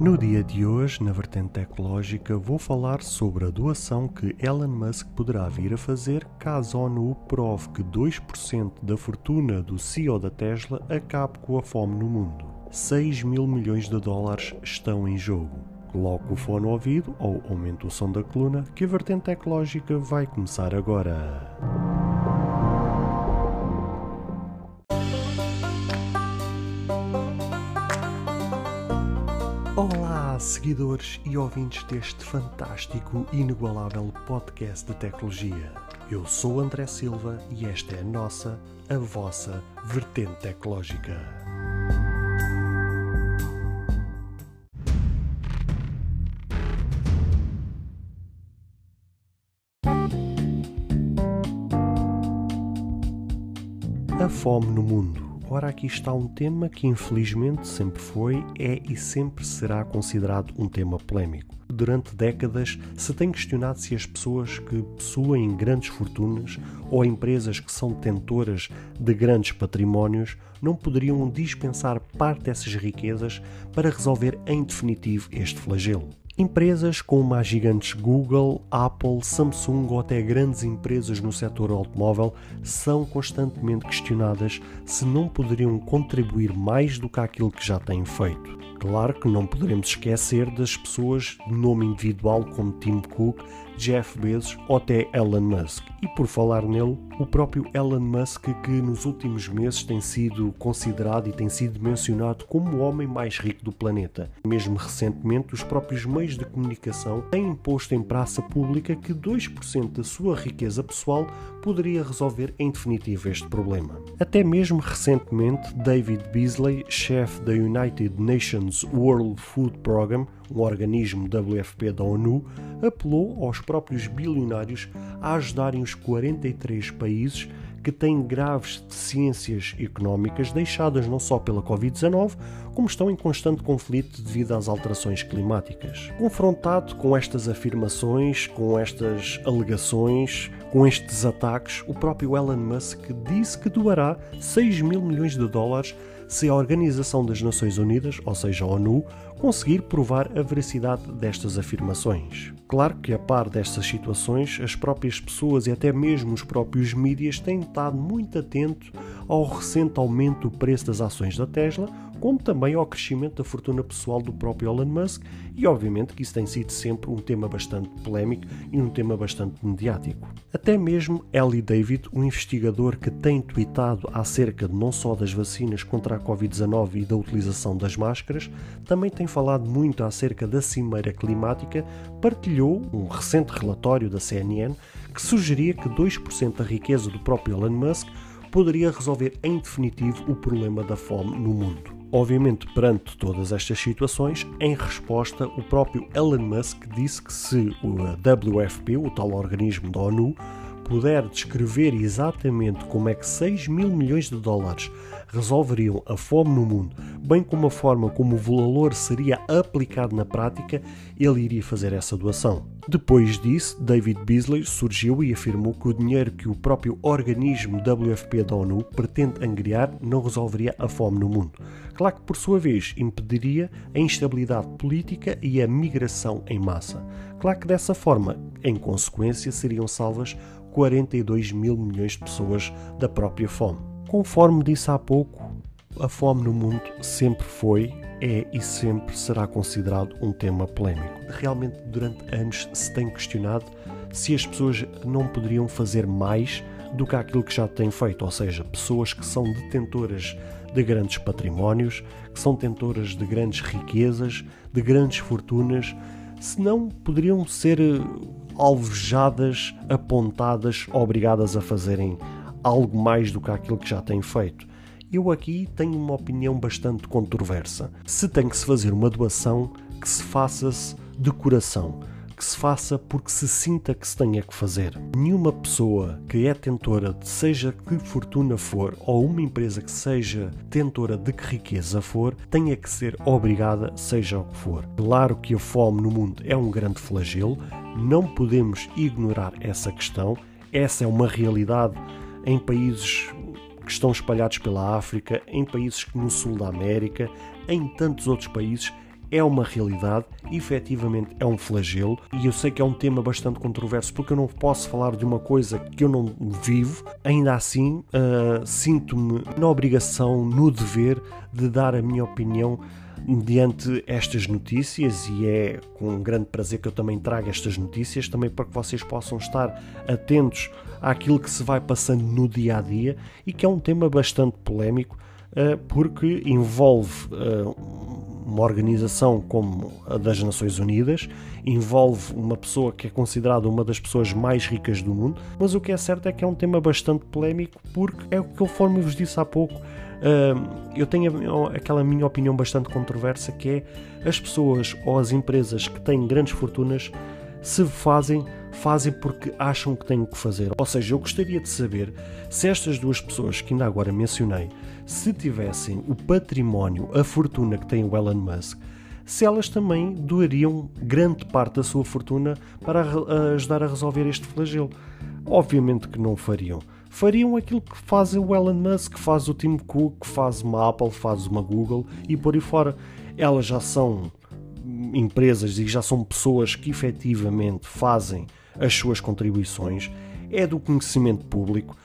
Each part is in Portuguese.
No dia de hoje, na vertente tecnológica, vou falar sobre a doação que Elon Musk poderá vir a fazer caso a ONU prove que 2% da fortuna do CEO da Tesla acabe com a fome no mundo. 6 mil milhões de dólares estão em jogo. Coloque o fone ao ouvido ou aumente o som da coluna que a vertente tecnológica vai começar agora. Seguidores e ouvintes deste fantástico e inigualável podcast de tecnologia. Eu sou André Silva e esta é a nossa, a vossa vertente tecnológica. A fome no mundo. Ora, aqui está um tema que infelizmente sempre foi, é e sempre será considerado um tema polémico. Durante décadas se tem questionado se as pessoas que possuem grandes fortunas ou empresas que são detentoras de grandes patrimónios não poderiam dispensar parte dessas riquezas para resolver em definitivo este flagelo. Empresas como as gigantes Google, Apple, Samsung ou até grandes empresas no setor automóvel são constantemente questionadas se não poderiam contribuir mais do que aquilo que já têm feito. Claro que não poderemos esquecer das pessoas de nome individual como Tim Cook, Jeff Bezos ou até Elon Musk. E por falar nele, o próprio Elon Musk, que nos últimos meses tem sido considerado e tem sido mencionado como o homem mais rico do planeta. Mesmo recentemente, os próprios meios de comunicação têm posto em praça pública que 2% da sua riqueza pessoal poderia resolver em definitivo este problema. Até mesmo recentemente, David Beasley, chefe da United Nations World Food Program, um organismo WFP da ONU, apelou aos próprios bilionários a ajudarem os 43 países que têm graves deficiências económicas deixadas não só pela Covid-19, como estão em constante conflito devido às alterações climáticas. Confrontado com estas afirmações, com estas alegações, com estes ataques, o próprio Elon Musk disse que doará 6 mil milhões de dólares se a Organização das Nações Unidas, ou seja, a ONU, conseguir provar a veracidade destas afirmações. Claro que, a par destas situações, as próprias pessoas e até mesmo os próprios mídias têm estado muito atentos ao recente aumento do preço das ações da Tesla, como também ao crescimento da fortuna pessoal do próprio Elon Musk, e obviamente que isso tem sido sempre um tema bastante polémico e um tema bastante mediático. Até mesmo Ellie David, um investigador que tem tweetado acerca não só das vacinas contra a Covid-19 e da utilização das máscaras, também tem falado muito acerca da cimeira climática, partilhou um recente relatório da CNN que sugeria que 2% da riqueza do próprio Elon Musk poderia resolver em definitivo o problema da fome no mundo. Obviamente, perante todas estas situações, em resposta, o próprio Elon Musk disse que se o WFP, o tal organismo da ONU, puder descrever exatamente como é que 6 mil milhões de dólares resolveriam a fome no mundo, bem como a forma como o valor seria aplicado na prática, ele iria fazer essa doação. Depois disso, David Beasley surgiu e afirmou que o dinheiro que o próprio organismo WFP da ONU pretende angriar não resolveria a fome no mundo. Claro que, por sua vez, impediria a instabilidade política e a migração em massa. Claro que dessa forma, em consequência, seriam salvas 42 mil milhões de pessoas da própria fome. Conforme disse há pouco, a fome no mundo sempre foi, é e sempre será considerado um tema polémico. Realmente, durante anos se tem questionado se as pessoas não poderiam fazer mais do que aquilo que já têm feito, ou seja, pessoas que são detentoras de grandes patrimónios, que são detentoras de grandes riquezas, de grandes fortunas, se não poderiam ser alvejadas, apontadas, obrigadas a fazerem algo mais do que aquilo que já têm feito. Eu aqui tenho uma opinião bastante controversa. Se tem que se fazer uma doação, que se faça-se de coração, que se faça porque se sinta que se tenha que fazer. Nenhuma pessoa que é tentora de seja que fortuna for, ou uma empresa que seja tentora de que riqueza for, tenha que ser obrigada, seja o que for. Claro que a fome no mundo é um grande flagelo, não podemos ignorar essa questão, essa é uma realidade em países que estão espalhados pela África, em países no sul da América, em tantos outros países. É uma realidade, efetivamente é um flagelo, e eu sei que é um tema bastante controverso porque eu não posso falar de uma coisa que eu não vivo, ainda assim uh, sinto-me na obrigação, no dever de dar a minha opinião mediante estas notícias e é com grande prazer que eu também trago estas notícias, também para que vocês possam estar atentos àquilo que se vai passando no dia a dia e que é um tema bastante polémico eh, porque envolve eh, uma organização como a das Nações Unidas, envolve uma pessoa que é considerada uma das pessoas mais ricas do mundo, mas o que é certo é que é um tema bastante polémico porque é o que conforme vos disse há pouco, eu tenho aquela minha opinião bastante controversa que é as pessoas ou as empresas que têm grandes fortunas se fazem, fazem porque acham que têm que fazer. Ou seja, eu gostaria de saber se estas duas pessoas que ainda agora mencionei, se tivessem o património, a fortuna que tem o Elon Musk, se elas também doariam grande parte da sua fortuna para ajudar a resolver este flagelo. Obviamente que não fariam fariam aquilo que faz o Elon Musk, que faz o Tim Cook, que faz uma Apple, faz uma Google e por aí fora. Elas já são empresas e já são pessoas que efetivamente fazem as suas contribuições, é do conhecimento público.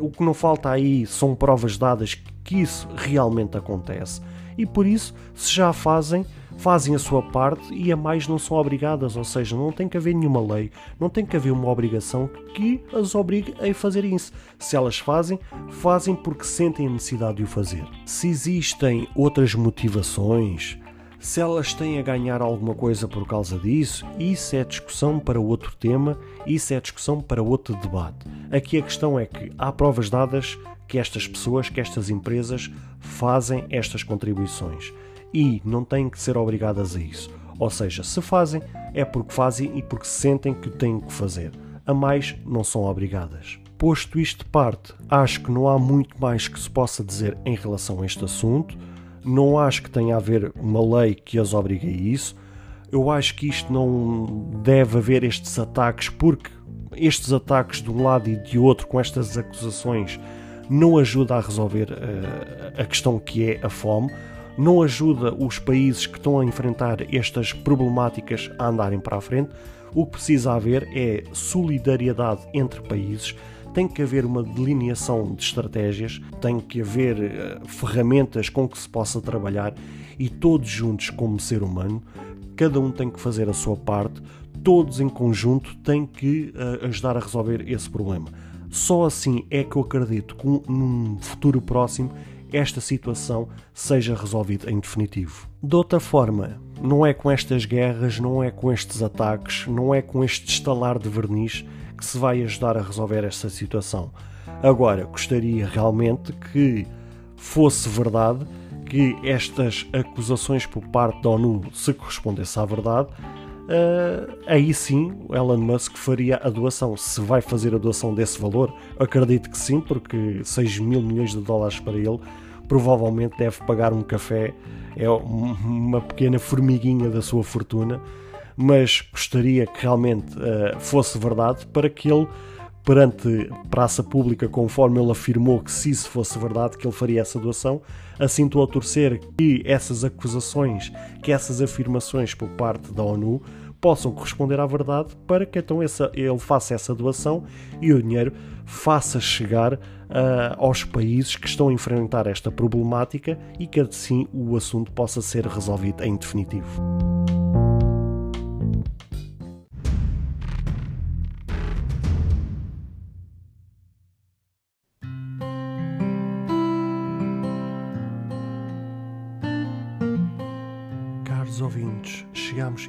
O que não falta aí são provas dadas que isso realmente acontece e por isso, se já fazem, fazem a sua parte e a mais não são obrigadas, ou seja, não tem que haver nenhuma lei, não tem que haver uma obrigação que as obrigue a fazer isso. Se elas fazem, fazem porque sentem a necessidade de o fazer. Se existem outras motivações, se elas têm a ganhar alguma coisa por causa disso, isso é discussão para outro tema, isso é discussão para outro debate. Aqui a questão é que há provas dadas que estas pessoas, que estas empresas fazem estas contribuições e não têm que ser obrigadas a isso. Ou seja, se fazem, é porque fazem e porque sentem que têm que fazer. A mais, não são obrigadas. Posto isto de parte, acho que não há muito mais que se possa dizer em relação a este assunto. Não acho que tenha a haver uma lei que as obrigue a isso. Eu acho que isto não deve haver estes ataques, porque estes ataques de um lado e de outro, com estas acusações, não ajuda a resolver uh, a questão que é a fome não ajuda os países que estão a enfrentar estas problemáticas a andarem para a frente. O que precisa haver é solidariedade entre países, tem que haver uma delineação de estratégias, tem que haver uh, ferramentas com que se possa trabalhar e todos juntos, como ser humano, cada um tem que fazer a sua parte, todos em conjunto têm que uh, ajudar a resolver esse problema. Só assim é que eu acredito que num futuro próximo esta situação seja resolvida em definitivo. De outra forma, não é com estas guerras, não é com estes ataques, não é com este estalar de verniz que se vai ajudar a resolver esta situação. Agora, gostaria realmente que fosse verdade que estas acusações por parte da ONU se correspondessem à verdade, uh, aí sim o Elon Musk faria a doação. Se vai fazer a doação desse valor, acredito que sim, porque 6 mil milhões de dólares para ele provavelmente deve pagar um café, é uma pequena formiguinha da sua fortuna, mas gostaria que realmente uh, fosse verdade para que ele perante praça pública, conforme ele afirmou que se isso fosse verdade, que ele faria essa doação. Assim estou a torcer que essas acusações, que essas afirmações por parte da ONU possam corresponder à verdade para que então essa, ele faça essa doação e o dinheiro faça chegar uh, aos países que estão a enfrentar esta problemática e que assim o assunto possa ser resolvido em definitivo.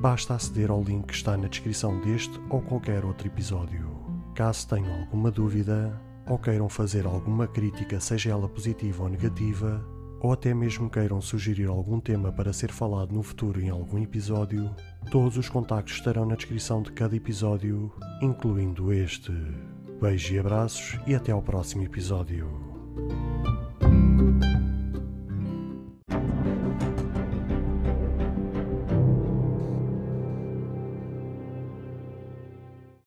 basta aceder ao link que está na descrição deste ou qualquer outro episódio. Caso tenham alguma dúvida ou queiram fazer alguma crítica, seja ela positiva ou negativa, ou até mesmo queiram sugerir algum tema para ser falado no futuro em algum episódio, todos os contactos estarão na descrição de cada episódio, incluindo este. Beijos e abraços e até ao próximo episódio.